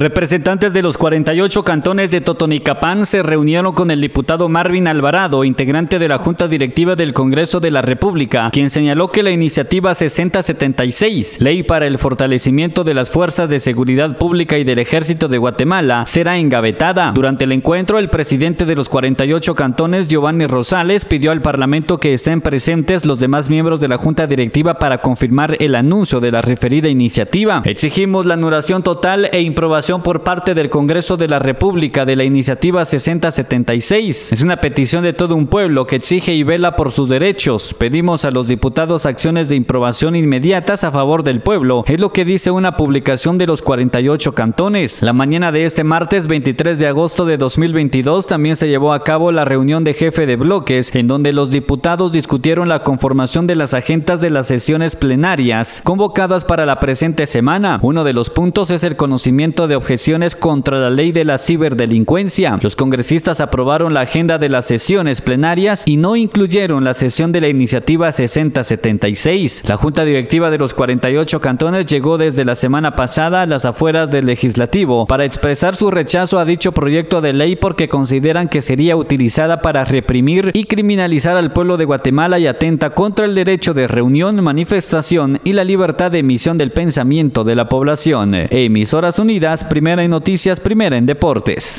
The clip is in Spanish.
Representantes de los 48 cantones de Totonicapán se reunieron con el diputado Marvin Alvarado, integrante de la Junta Directiva del Congreso de la República, quien señaló que la iniciativa 6076, Ley para el Fortalecimiento de las Fuerzas de Seguridad Pública y del Ejército de Guatemala, será engavetada. Durante el encuentro, el presidente de los 48 cantones, Giovanni Rosales, pidió al Parlamento que estén presentes los demás miembros de la Junta Directiva para confirmar el anuncio de la referida iniciativa. Exigimos la anulación total e improbación por parte del Congreso de la República de la iniciativa 6076. Es una petición de todo un pueblo que exige y vela por sus derechos. Pedimos a los diputados acciones de improbación inmediatas a favor del pueblo. Es lo que dice una publicación de los 48 cantones. La mañana de este martes 23 de agosto de 2022 también se llevó a cabo la reunión de jefe de bloques en donde los diputados discutieron la conformación de las agendas de las sesiones plenarias convocadas para la presente semana. Uno de los puntos es el conocimiento de de objeciones contra la ley de la ciberdelincuencia. Los congresistas aprobaron la agenda de las sesiones plenarias y no incluyeron la sesión de la iniciativa 6076. La Junta Directiva de los 48 cantones llegó desde la semana pasada a las afueras del legislativo para expresar su rechazo a dicho proyecto de ley porque consideran que sería utilizada para reprimir y criminalizar al pueblo de Guatemala y atenta contra el derecho de reunión, manifestación y la libertad de emisión del pensamiento de la población. Emisoras Unidas primera en noticias, primera en deportes.